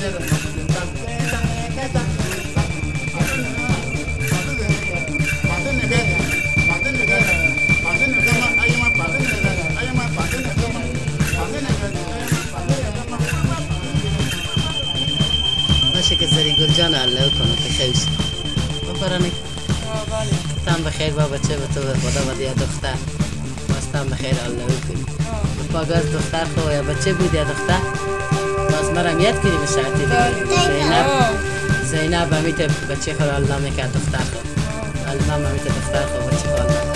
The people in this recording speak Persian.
باشه که زری جان الله کنه که خیلی بپرانه تام بخیر با بچه به تو خدا و دختر باستان بخیر الله کنی پاگاز دختر خو بچه بود یا دختر باز مرم یاد کنی به ساعتی دیگه. زینب زینب همیت بچه خو الله می‌کرد دختر خو. الله همیت دختر خو بچه خو الله